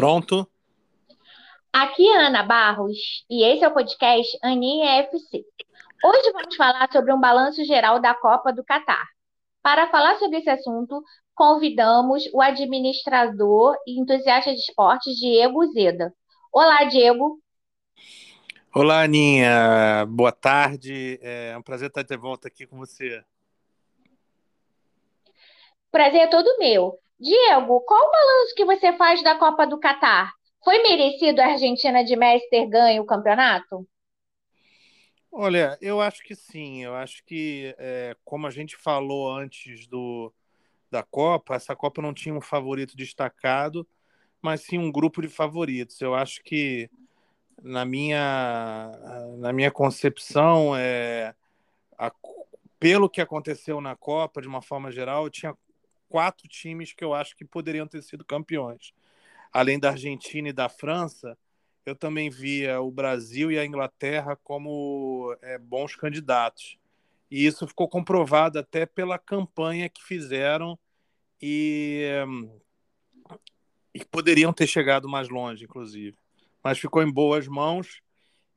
Pronto? Aqui é Ana Barros e esse é o podcast Aninha FC. Hoje vamos falar sobre um balanço geral da Copa do Catar. Para falar sobre esse assunto, convidamos o administrador e entusiasta de esportes Diego Zeda. Olá, Diego. Olá, Aninha. Boa tarde. É um prazer estar de volta aqui com você. Prazer é todo meu. Diego, qual o balanço que você faz da Copa do Catar? Foi merecido a Argentina de Messi ter ganho o campeonato? Olha, eu acho que sim. Eu acho que, é, como a gente falou antes do, da Copa, essa Copa não tinha um favorito destacado, mas sim um grupo de favoritos. Eu acho que, na minha, na minha concepção, é, a, pelo que aconteceu na Copa, de uma forma geral, tinha quatro times que eu acho que poderiam ter sido campeões. Além da Argentina e da França, eu também via o Brasil e a Inglaterra como é, bons candidatos. E isso ficou comprovado até pela campanha que fizeram e, e poderiam ter chegado mais longe, inclusive. Mas ficou em boas mãos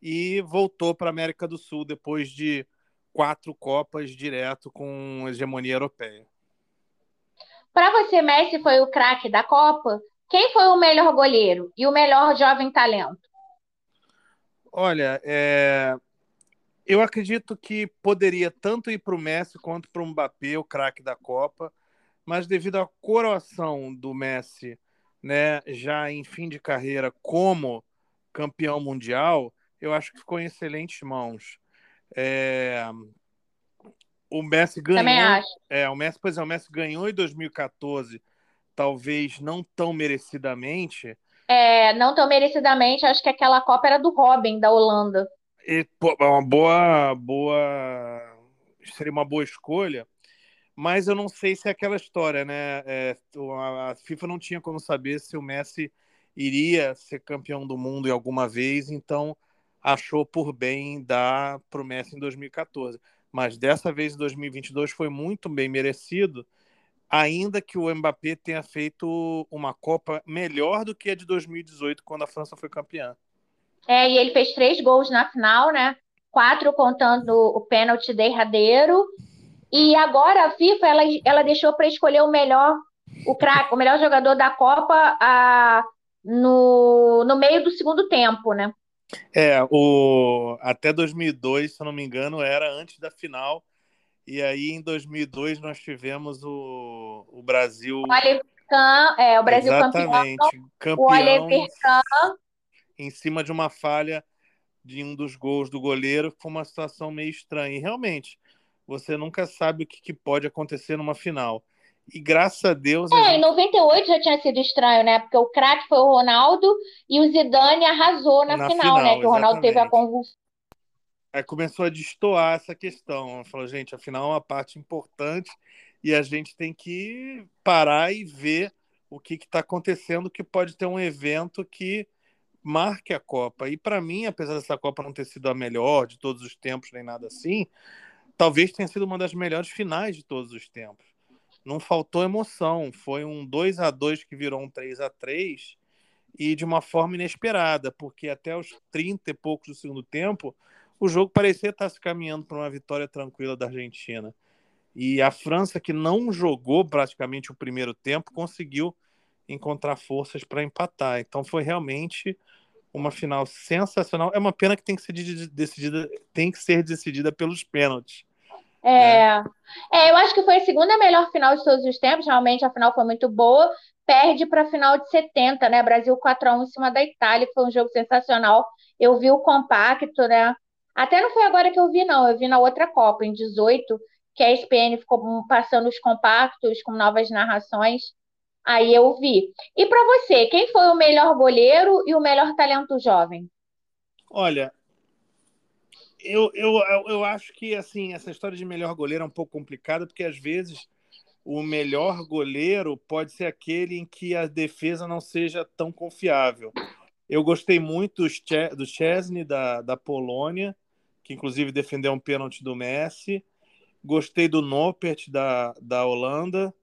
e voltou para a América do Sul depois de quatro Copas direto com hegemonia europeia. Para você, Messi foi o craque da Copa? Quem foi o melhor goleiro e o melhor jovem talento? Olha, é... eu acredito que poderia tanto ir para o Messi quanto para o Mbappé, o craque da Copa, mas devido à coroação do Messi, né, já em fim de carreira como campeão mundial, eu acho que ficou em excelentes mãos. É o Messi ganhou. Também acho. É, o Messi, pois é, o Messi ganhou em 2014, talvez não tão merecidamente. É, não tão merecidamente, acho que aquela Copa era do Robin, da Holanda. E, pô, é uma boa, boa. Seria uma boa escolha, mas eu não sei se é aquela história, né? É, a FIFA não tinha como saber se o Messi iria ser campeão do mundo em alguma vez, então achou por bem dar para o Messi em 2014 mas dessa vez em 2022 foi muito bem merecido, ainda que o Mbappé tenha feito uma Copa melhor do que a de 2018, quando a França foi campeã. É, e ele fez três gols na final, né? Quatro contando o pênalti derradeiro. E agora a FIFA ela, ela deixou para escolher o melhor, o craque, o melhor jogador da Copa a, no, no meio do segundo tempo, né? É, o até 2002, se eu não me engano, era antes da final. E aí em 2002 nós tivemos o, o Brasil. O Oliver Kahn, é, o Brasil Exatamente, campeão. O Oliver Kahn. Em cima de uma falha de um dos gols do goleiro, foi uma situação meio estranha. E realmente, você nunca sabe o que, que pode acontecer numa final. E graças a Deus. É, a gente... em 98 já tinha sido estranho, né? Porque o craque foi o Ronaldo e o Zidane arrasou na, na final, final, né? Que o Ronaldo teve a convulsão. Aí começou a destoar essa questão. Falou, gente, afinal é uma parte importante e a gente tem que parar e ver o que está acontecendo, que pode ter um evento que marque a Copa. E para mim, apesar dessa Copa não ter sido a melhor de todos os tempos, nem nada assim, talvez tenha sido uma das melhores finais de todos os tempos não faltou emoção. Foi um 2 a 2 que virou um 3 a 3 e de uma forma inesperada, porque até os 30 e poucos do segundo tempo, o jogo parecia estar se caminhando para uma vitória tranquila da Argentina. E a França, que não jogou praticamente o primeiro tempo, conseguiu encontrar forças para empatar. Então foi realmente uma final sensacional. É uma pena que tem que ser decidida, tem que ser decidida pelos pênaltis. É, né? é, eu acho que foi a segunda melhor final de todos os tempos. Realmente a final foi muito boa. Perde para a final de 70, né? Brasil 4x1 em cima da Itália, que foi um jogo sensacional. Eu vi o compacto, né? Até não foi agora que eu vi, não. Eu vi na outra Copa, em 18, que a ESPN ficou passando os compactos com novas narrações. Aí eu vi. E para você, quem foi o melhor goleiro e o melhor talento jovem? Olha, eu, eu, eu acho que assim essa história de melhor goleiro é um pouco complicada, porque às vezes o melhor goleiro pode ser aquele em que a defesa não seja tão confiável. Eu gostei muito do Chesney da, da Polônia, que inclusive defendeu um pênalti do Messi. Gostei do Noppert da, da Holanda,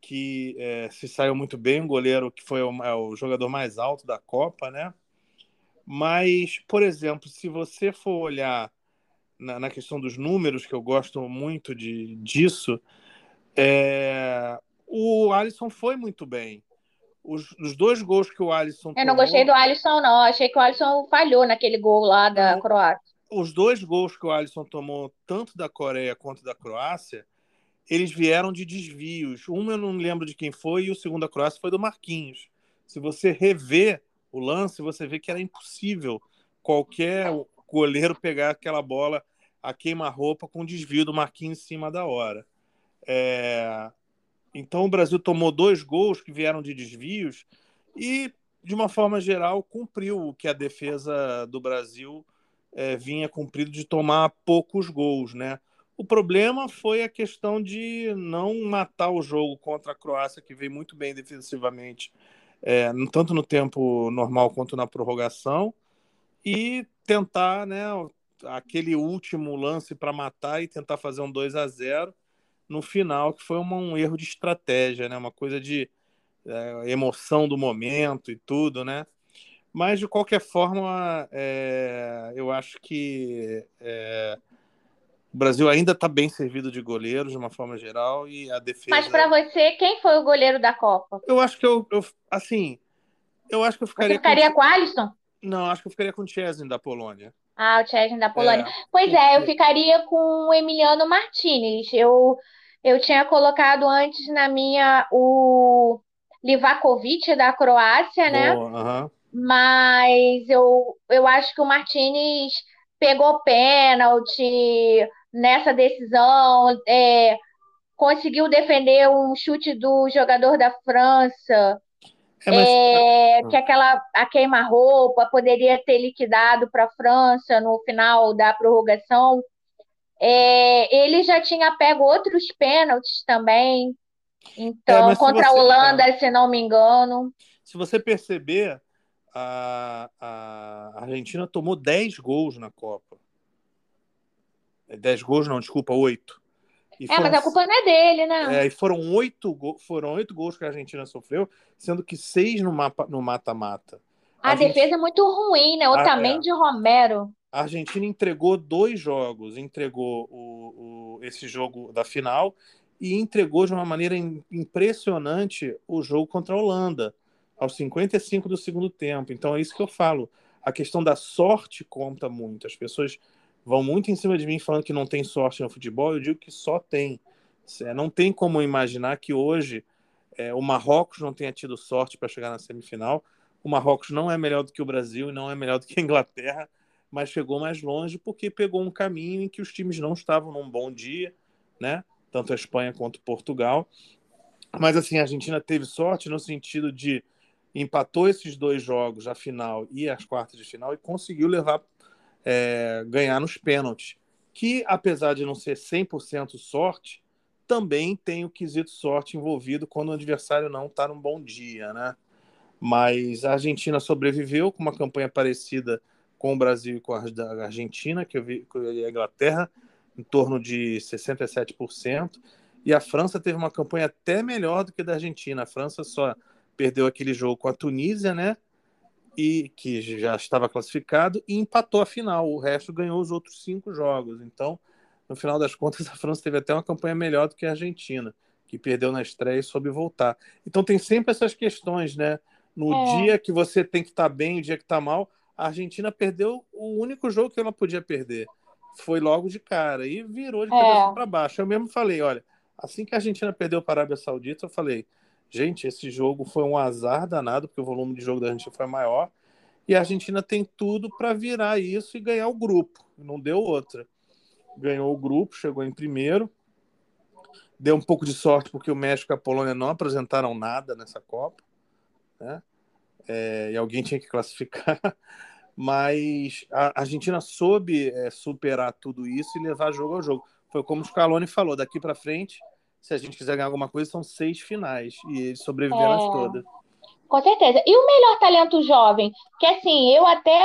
que é, se saiu muito bem, um goleiro que foi o, é o jogador mais alto da Copa, né? Mas, por exemplo, se você for olhar na, na questão dos números, que eu gosto muito de, disso, é, o Alisson foi muito bem. Os, os, dois gols que o Alisson Eu não gostei do Alisson, não. Achei que o Alisson falhou naquele gol lá da Croácia. Os dois gols que o Alisson tomou, tanto da Coreia quanto da Croácia, eles vieram de desvios. Um eu não lembro de quem foi, e o segundo da Croácia foi do Marquinhos. Se você rever o lance, você vê que era impossível qualquer goleiro pegar aquela bola a queima-roupa com desvio do Marquinhos em cima da hora. É... Então o Brasil tomou dois gols que vieram de desvios e, de uma forma geral, cumpriu o que a defesa do Brasil é, vinha cumprido de tomar poucos gols, né? O problema foi a questão de não matar o jogo contra a Croácia, que veio muito bem defensivamente, é, tanto no tempo normal quanto na prorrogação, e tentar né, aquele último lance para matar e tentar fazer um 2 a 0 no final, que foi uma, um erro de estratégia, né, uma coisa de é, emoção do momento e tudo, né? Mas, de qualquer forma, é, eu acho que é, o Brasil ainda está bem servido de goleiros, de uma forma geral, e a defesa. Mas para você, quem foi o goleiro da Copa? Eu acho que eu, eu assim, eu acho que eu ficaria. Você ficaria com, com o Alisson? Não, acho que eu ficaria com o Chesney da Polônia. Ah, o Chesney da Polônia. É, pois é, eu ficaria com o Emiliano Martinez. Eu, eu tinha colocado antes na minha o Livakovic da Croácia, né? Boa, uh -huh. Mas eu, eu acho que o Martinez pegou pênalti, nessa decisão, é, conseguiu defender um chute do jogador da França, é, mas... é, que aquela a queima-roupa poderia ter liquidado para a França no final da prorrogação. É, ele já tinha pego outros pênaltis também. Então, contra a Holanda, se não me engano. Se você perceber, a, a Argentina tomou 10 gols na Copa. 10 gols, não, desculpa, 8. E é, foram, mas a culpa não é dele, né? É, e foram oito, foram oito gols que a Argentina sofreu, sendo que seis no mata-mata. A, a defesa gente... é muito ruim, né? O também de Romero. A Argentina entregou dois jogos. Entregou o, o, esse jogo da final e entregou de uma maneira impressionante o jogo contra a Holanda, aos 55 do segundo tempo. Então é isso que eu falo. A questão da sorte conta muito. As pessoas vão muito em cima de mim falando que não tem sorte no futebol, eu digo que só tem. Não tem como imaginar que hoje é, o Marrocos não tenha tido sorte para chegar na semifinal. O Marrocos não é melhor do que o Brasil e não é melhor do que a Inglaterra, mas chegou mais longe porque pegou um caminho em que os times não estavam num bom dia, né? Tanto a Espanha quanto Portugal. Mas assim, a Argentina teve sorte no sentido de empatou esses dois jogos, a final e as quartas de final, e conseguiu levar é, ganhar nos pênaltis, que apesar de não ser 100% sorte, também tem o quesito sorte envolvido quando o adversário não está num bom dia, né? Mas a Argentina sobreviveu com uma campanha parecida com o Brasil e com a Argentina, que eu vi com a Inglaterra, em torno de 67%, e a França teve uma campanha até melhor do que a da Argentina. A França só perdeu aquele jogo com a Tunísia, né? E que já estava classificado e empatou a final. O resto ganhou os outros cinco jogos. Então, no final das contas, a França teve até uma campanha melhor do que a Argentina, que perdeu na estreia e soube voltar. Então tem sempre essas questões, né? No é. dia que você tem que estar tá bem, o dia que está mal, a Argentina perdeu o único jogo que ela podia perder. Foi logo de cara e virou de cabeça é. para baixo. Eu mesmo falei, olha, assim que a Argentina perdeu para a Arábia Saudita, eu falei, Gente, esse jogo foi um azar danado, porque o volume de jogo da Argentina foi maior. E a Argentina tem tudo para virar isso e ganhar o grupo. Não deu outra. Ganhou o grupo, chegou em primeiro. Deu um pouco de sorte porque o México e a Polônia não apresentaram nada nessa Copa. Né? É, e alguém tinha que classificar. Mas a Argentina soube é, superar tudo isso e levar jogo ao jogo. Foi como o Scaloni falou: daqui para frente se a gente quiser ganhar alguma coisa, são seis finais. E eles sobreviveram é. as todas. Com certeza. E o melhor talento jovem? Que assim, eu até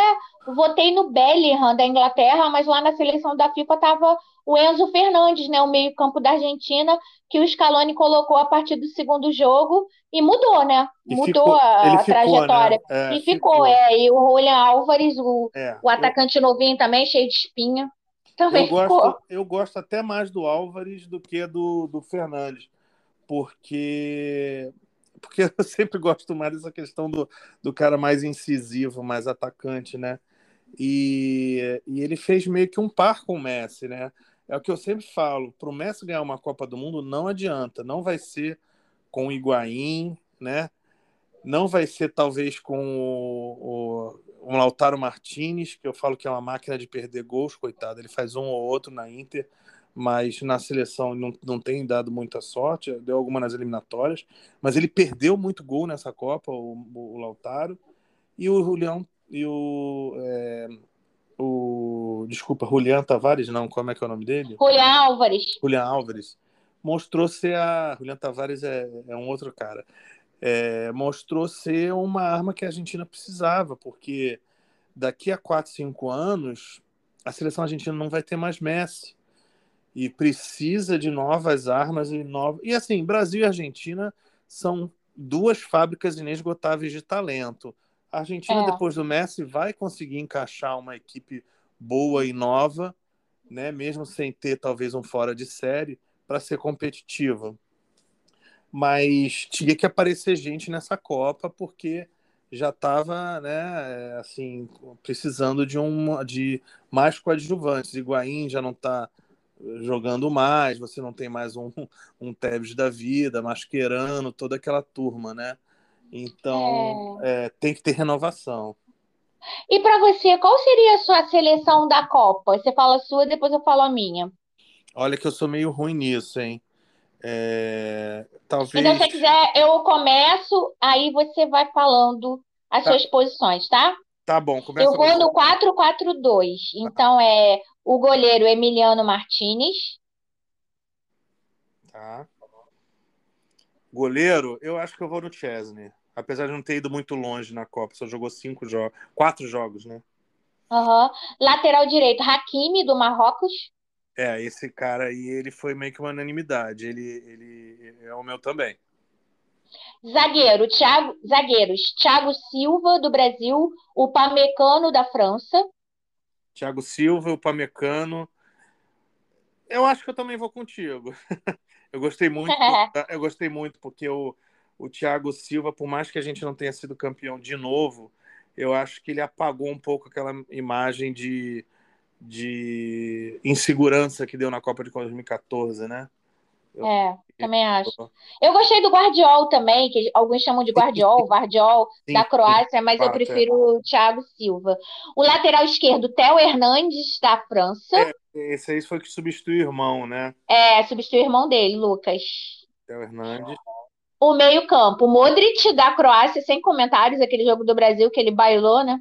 votei no Bellingham da Inglaterra, mas lá na seleção da FIFA estava o Enzo Fernandes, né, o meio-campo da Argentina, que o Scaloni colocou a partir do segundo jogo e mudou, né? E mudou ficou- a, a ficou, trajetória. né? É, e ficou, ficou. é. E o Julian Álvares, o, É, o atacante novinho também, cheio de espinha, também Eu ficou. gosto, eu gosto até mais do Álvares do que do, do Fernandes, porque porque eu sempre gosto mais dessa questão do, do cara mais incisivo, mais atacante, né? E, e ele fez meio que um par com o Messi, né? É o que eu sempre falo, para o Messi ganhar uma Copa do Mundo não adianta, não vai ser com o Higuaín, né? Não vai ser talvez com o, o, o Lautaro Martinez, que eu falo que é uma máquina de perder gols, coitado. Ele faz um ou outro na Inter, mas na seleção não, não tem dado muita sorte, deu alguma nas eliminatórias, mas ele perdeu muito gol nessa Copa, o, o Lautaro. E o Julião e o, é, o desculpa, Julián Tavares, não, como é que é o nome dele? Julian Álvares. Julian Álvares mostrou ser a. Julian Tavares é, é um outro cara. É, mostrou ser uma arma que a Argentina precisava, porque daqui a 4, 5 anos a seleção argentina não vai ter mais Messi e precisa de novas armas e novas. E assim, Brasil e Argentina são duas fábricas inesgotáveis de talento. A Argentina, É. depois do Messi, vai conseguir encaixar uma equipe boa e nova, né? mesmo sem ter talvez um fora de série, para ser competitiva. Mas tinha que aparecer gente nessa Copa, porque já estava né, assim, precisando de, uma, de mais coadjuvantes. Higuaín já não está jogando mais, você não tem mais um, um Tevez da vida, Mascherano, toda aquela turma, né? Então é, tem que ter renovação. E para você, qual seria a sua seleção da Copa? Você fala a sua, depois eu falo a minha. Olha que eu sou meio ruim nisso, hein? É, talvez. Então, se você quiser, eu começo, aí você vai falando as Tá. suas posições, tá? Tá bom, começa Eu vou no 4-4-2. Então, é o goleiro Emiliano Martinez. Tá. Goleiro, eu acho que eu vou no Chesney. Apesar de não ter ido muito longe na Copa, só jogou cinco jogos, quatro jogos, né? Aham. Lateral direito, Hakimi, do Marrocos. É, esse cara aí, ele foi meio que uma unanimidade. Ele, ele é o meu também. Zagueiro, Thiago, zagueiros, Thiago Silva, do Brasil. O Pamecano, da França. Thiago Silva, o Pamecano. Eu acho que eu também vou contigo. Eu gostei muito, eu gostei muito porque o, o Thiago Silva, por mais que a gente não tenha sido campeão de novo, eu acho que ele apagou um pouco aquela imagem de, de insegurança que deu na Copa de 2014, né? Eu- É, também acho. Eu gostei do Guardiol também, que alguns chamam de Guardiol, Vardiol, Sim, da Croácia, mas eu é. prefiro o Thiago Silva. O lateral esquerdo, Theo Hernandes, da França. Esse aí foi que substituiu o irmão, né? É, substitui o irmão dele, Lucas. Theo Hernandes. O meio-campo, Modric, da Croácia, sem comentários, aquele jogo do Brasil que ele bailou, né?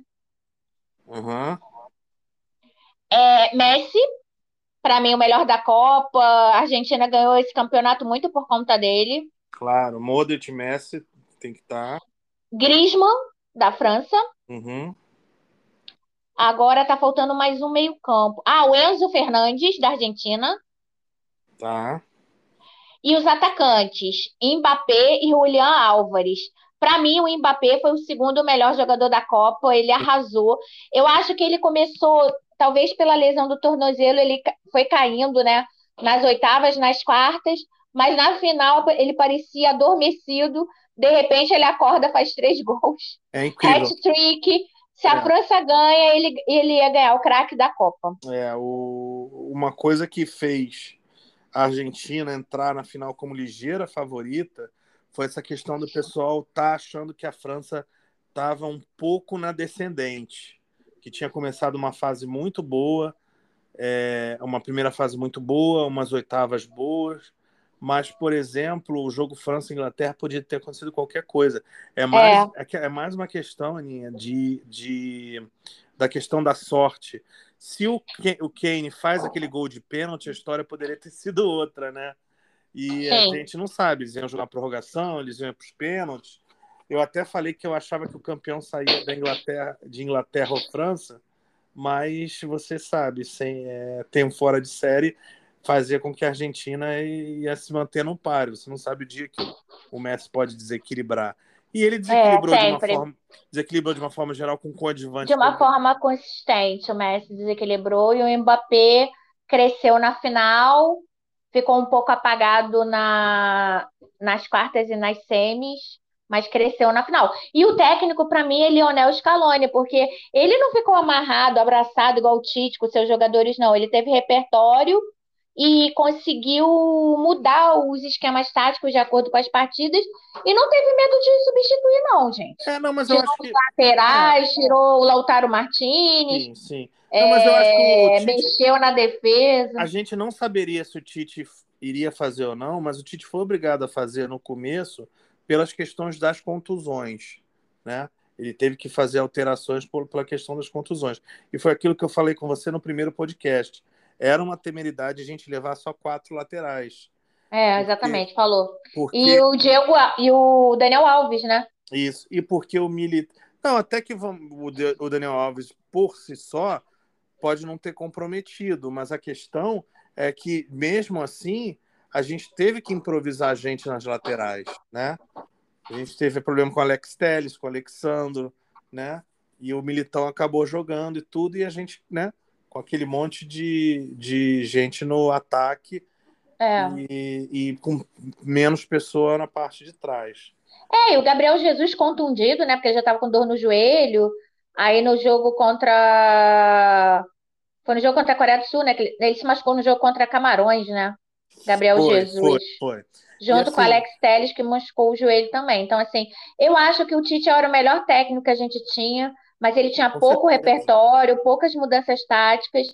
Aham. É, Messi, para mim, o melhor da Copa. A Argentina ganhou esse campeonato muito por conta dele. Claro, Modric, Messi, tem que estar. Griezmann, da França. Uhum. Agora tá faltando mais um meio-campo. Ah, o Enzo Fernandes, da Argentina. Tá. E os atacantes, Mbappé e Julian Álvares. Para mim, o Mbappé foi o segundo melhor jogador da Copa, ele arrasou. Eu acho que ele começou, talvez pela lesão do tornozelo, ele foi caindo, né? Nas oitavas, nas quartas, mas na final ele parecia adormecido. De repente, ele acorda, faz três gols. É incrível. Hat-trick. Se a É. França ganha, ele, ele ia ganhar o craque da Copa. É, o, uma coisa que fez a Argentina entrar na final como ligeira favorita foi essa questão do pessoal tá achando que a França estava um pouco na descendente, que tinha começado uma fase muito boa, é, uma primeira fase muito boa, umas oitavas boas, mas, por exemplo, o jogo França-Inglaterra podia ter acontecido qualquer coisa. É mais, é. que- é mais uma questão, Aninha, de, de, da questão da sorte. Se o, o Kane faz aquele gol de pênalti, a história poderia ter sido outra, né? E a Sim. gente não sabe, eles iam jogar prorrogação, eles iam para os pênaltis. Eu até falei que eu achava que o campeão saía da Inglaterra, de Inglaterra ou França, mas você sabe, sem é, um fora de série fazia com que a Argentina ia se manter no páreo. Você não sabe o dia que o Messi pode desequilibrar. E ele desequilibrou, é, de, uma forma, desequilibrou de uma forma geral com coadjuvante. De uma forma consistente, o Messi desequilibrou e o Mbappé cresceu na final, ficou um pouco apagado na, nas quartas e nas semis, mas cresceu na final. E o técnico, para mim, é Lionel Scaloni, porque ele não ficou amarrado, abraçado igual o Tite com seus jogadores, não. Ele teve repertório e conseguiu mudar os esquemas táticos de acordo com as partidas e não teve medo de substituir, não, gente. É, não, mas tirou eu acho que... laterais, é. tirou o Lautaro Martinez. Sim, sim. Não, mas eu acho que o é, Tite... Mexeu na defesa. A gente não saberia se o Tite iria fazer ou não, mas o Tite foi obrigado a fazer no começo pelas questões das contusões, né? Ele teve que fazer alterações por, pela questão das contusões. E foi aquilo que eu falei com você no primeiro podcast era uma temeridade a gente levar só quatro laterais. É, exatamente, porque, falou. Porque... E o Diego e o Daniel Alves, né? Isso, e porque o Milita. Não, até que o Daniel Alves, por si só, pode não ter comprometido, mas a questão é que, mesmo assim, a gente teve que improvisar a gente nas laterais, né? A gente teve problema com o Alex Telles, com o Alexandro, né? E o Militão acabou jogando e tudo, e a gente, né? com aquele monte de, de gente no ataque é. e, e, com menos pessoa na parte de trás. É, e o Gabriel Jesus contundido, né? Porque ele já estava com dor no joelho. Aí no jogo contra. Foi no jogo contra a Coreia do Sul, né? Ele se machucou no jogo contra Camarões, né? Gabriel foi, Jesus. Foi, foi. Junto assim... com Alex Telles, que machucou o joelho também. Então, assim, eu acho que o Tite era o melhor técnico que a gente tinha mas ele tinha pouco repertório, poucas mudanças táticas.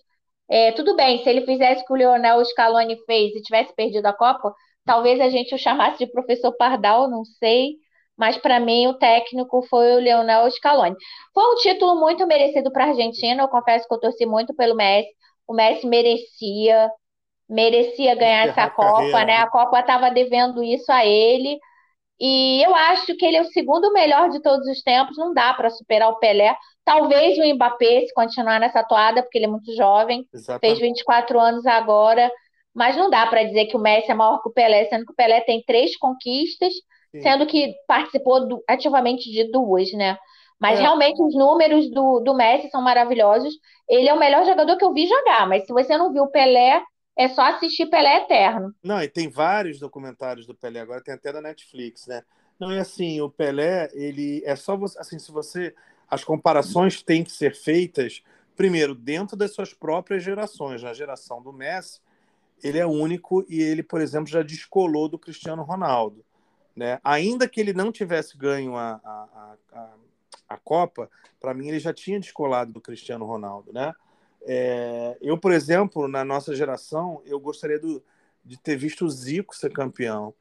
É, tudo bem, se ele fizesse o que o Leonel Scaloni fez e tivesse perdido a Copa, talvez a gente o chamasse de professor Pardal, não sei. Mas para mim o técnico foi o Leonel Scaloni. Foi um título muito merecido para a Argentina. Eu confesso que eu torci muito pelo Messi. O Messi merecia, merecia ganhar essa Copa, carreira. né? A Copa estava devendo isso a ele. E eu acho que ele é o segundo melhor de todos os tempos, não dá para superar o Pelé. Talvez o Mbappé, se continuar nessa toada, porque ele é muito jovem, Exatamente. fez 24 anos agora, mas não dá para dizer que o Messi é maior que o Pelé, sendo que o Pelé tem três conquistas, Sim. sendo que participou do, ativamente de duas, né? Mas é. realmente os números do, do Messi são maravilhosos. Ele é o melhor jogador que eu vi jogar, mas se você não viu o Pelé, é só assistir Pelé Eterno. Não, e tem vários documentários do Pelé, agora tem até da Netflix, né? Não, é assim, o Pelé, ele é só você, assim, se você, as comparações têm que ser feitas, primeiro, dentro das suas próprias gerações, na geração do Messi, ele é único e ele, por exemplo, já descolou do Cristiano Ronaldo, né? Ainda que ele não tivesse ganho a, a, a, a Copa, para mim ele já tinha descolado do Cristiano Ronaldo, né? É, eu, por exemplo, na nossa geração, eu gostaria do, de ter visto o Zico ser campeão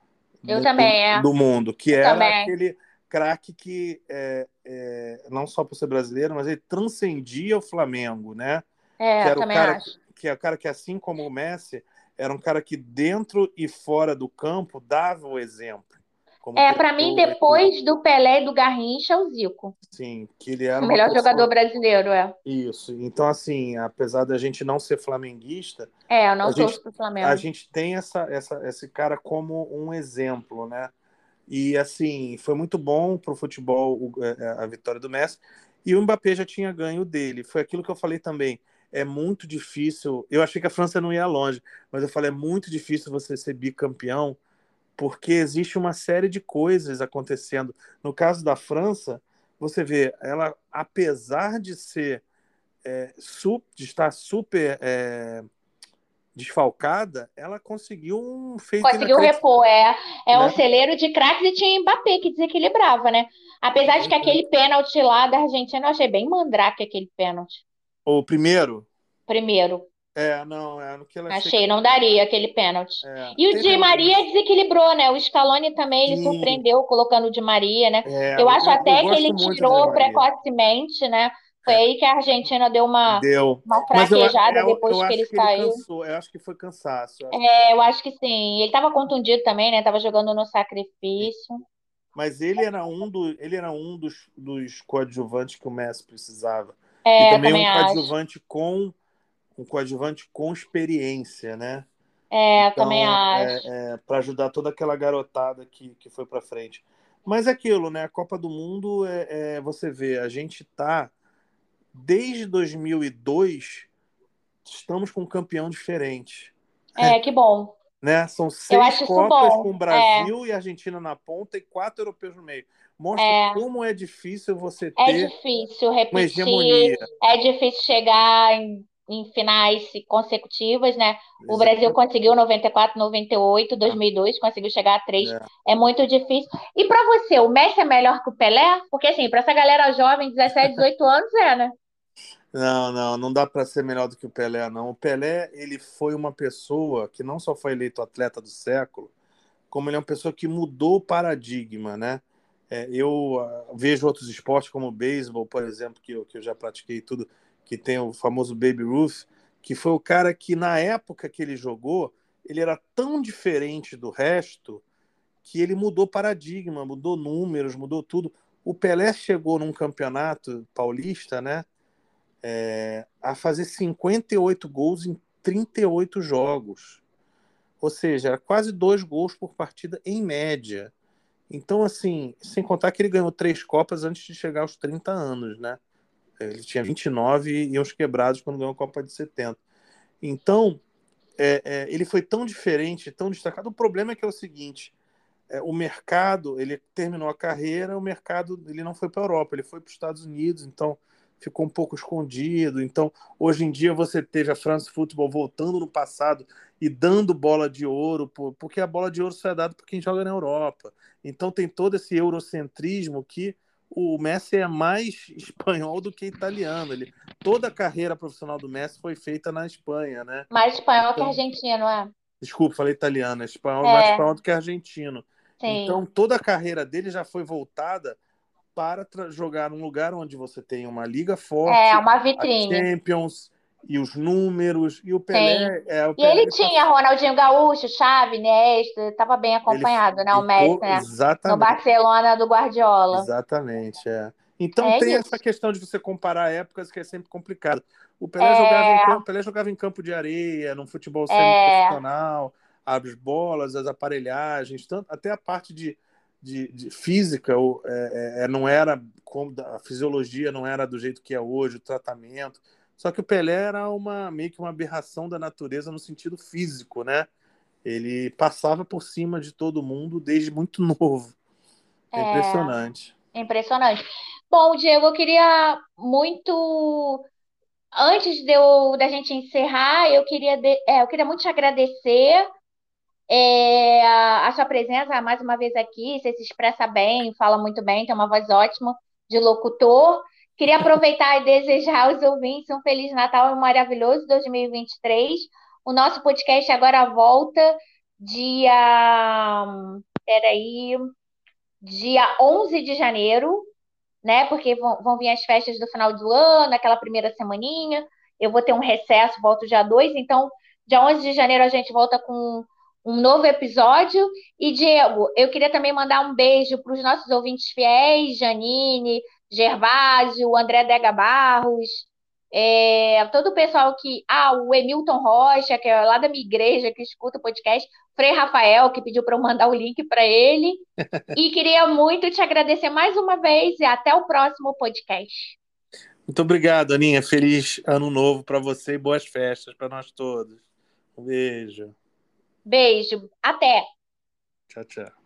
eu do, também, é. do mundo, que eu era também. aquele craque que, é, é, não só por ser brasileiro, mas ele transcendia o Flamengo, né? É, que era também o cara, acho. Que é o cara que, assim como o Messi, era um cara que dentro e fora do campo dava o exemplo. É, para mim, depois do Pelé e do Garrincha, é o Zico. Sim, que ele era o melhor pessoa... jogador brasileiro, é. Isso. Então, assim, apesar da gente não ser flamenguista. É, eu não sou do Flamengo. A gente tem essa, essa, esse cara como um exemplo, né? E, assim, foi muito bom para o futebol a vitória do Messi. E o Mbappé já tinha ganho dele. Foi aquilo que eu falei também. É muito difícil. Eu achei que a França não ia longe, mas eu falei: é muito difícil você ser bicampeão porque existe uma série de coisas acontecendo. No caso da França, você vê, ela, apesar de ser é, de estar super é, desfalcada, ela conseguiu um feito. Conseguiu repor, é. É né? um celeiro de craques e tinha Mbappé que desequilibrava, né? Apesar de que aquele pênalti lá da Argentina eu achei bem mandrake aquele pênalti. O primeiro? Primeiro. É, não, é no que ela Achei, não daria aquele pênalti. É, e o Di Maria desequilibrou, né? O Scaloni também ele Sim. surpreendeu colocando o Di Maria, né? É, eu acho eu, até eu que ele tirou precocemente, né? Foi é. aí que a Argentina deu uma, deu. uma fraquejada eu, depois que ele que saiu. Ele eu acho que foi cansaço. é, eu acho que sim. Ele estava contundido também, né? Tava jogando no sacrifício. mas ele era um, do, ele era um dos, dos coadjuvantes que o Messi precisava. É, e também, também um acho. coadjuvante com um coadjuvante com experiência, né? É, Então, também acho. é, para ajudar toda aquela garotada que, que foi para frente. Mas é aquilo, né? A Copa do Mundo é, é- você vê, a gente tá desde 2002 estamos com um campeão diferente, É, que bom. né? São seis Copas com Brasil e Argentina na ponta e quatro europeus no meio. Mostra É. como é difícil você É ter difícil uma repetir, hegemonia. é difícil chegar em, em finais consecutivas, né? O Brasil conseguiu 94, 98, 2002, conseguiu chegar a três. É. É muito difícil. E pra você, o Messi é melhor que o Pelé? Porque assim, pra essa galera jovem, 17, 18 anos, é, né? Não, não, não dá para ser melhor do que o Pelé, não. O Pelé, ele foi uma pessoa que não só foi eleito atleta do século, como ele é uma pessoa que mudou o paradigma, né? É, eu ah, vejo outros esportes como o beisebol, por exemplo, que eu, que eu já pratiquei tudo, que tem o famoso Baby Ruth, que foi o cara que na época que ele jogou, ele era tão diferente do resto que ele mudou paradigma, mudou números, mudou tudo. O Pelé chegou num campeonato paulista, né? é, a fazer 58 gols em 38 jogos. Ou seja, era quase dois gols por partida em média. Então, assim, sem contar que ele ganhou três Copas antes de chegar aos 30 anos, né? Ele tinha 29 e uns quebrados quando ganhou a Copa de 70. Então, é, é, ele foi tão diferente, tão destacado. O problema é que é o seguinte: é, o mercado, ele terminou a carreira, o mercado ele não foi para a Europa, ele foi para os Estados Unidos, então ficou um pouco escondido. Então, hoje em dia você teve a France Football voltando no passado e dando bola de ouro, por- porque a bola de ouro só é dada por quem joga na Europa. Então tem todo esse eurocentrismo que o Messi é mais espanhol do que italiano. Ele, toda a carreira profissional do Messi foi feita na Espanha, né? Mais espanhol que Então- argentino, é? Desculpa, falei italiano, é espanhol, É. mais espanhol do que argentino. Sim. Então, toda a carreira dele já foi voltada para jogar num lugar onde você tem uma liga forte, É, uma vitrine. Champions e os números. E o Pelé é o E Pelé, ele ele tinha Ronaldinho Gaúcho, Xavi, Iniesta, estava bem acompanhado, né? O Messi, né? No Exatamente. Barcelona do Guardiola. Exatamente, é. Então É tem isso. essa questão de você comparar épocas que é sempre complicado. O Pelé, É. jogava, em campo, Pelé jogava em campo de areia, num futebol semi-profissional, as bolas, as aparelhagens, tanto, até a parte de, de, de física é, é, é, não era como a fisiologia não era do jeito que é hoje, o tratamento. Só que o Pelé era uma meio que uma aberração da natureza no sentido físico, né? Ele passava por cima de todo mundo desde muito novo. É É. impressionante. Impressionante. Bom, Diego, eu queria muito. Antes de eu, da gente encerrar, eu queria, de- é, eu queria muito te agradecer é, a, a sua presença mais uma vez aqui. Você se expressa bem, fala muito bem, tem uma voz ótima de locutor. Queria aproveitar e desejar aos ouvintes um Feliz Natal e um maravilhoso 2023. O nosso podcast agora volta dia. Peraí. Dia 11 de janeiro né? Porque vão, vão vir as festas do final do ano, aquela primeira semaninha. Eu vou ter um recesso, volto dia 2, então dia 11 de janeiro a gente volta com um novo episódio. E Diego, eu queria também mandar um beijo para os nossos ouvintes fiéis, Janine, Gervásio, André Dega Barros, é, todo o pessoal que. Ah, o Emilton Rocha, que é lá da minha igreja, que escuta o podcast, Frei Rafael, que pediu para eu mandar o link para ele. E queria muito te agradecer mais uma vez e até o próximo podcast. Muito obrigado, Aninha. Feliz ano novo para você e boas festas para nós todos. Um beijo. Beijo, até! Tchau, tchau.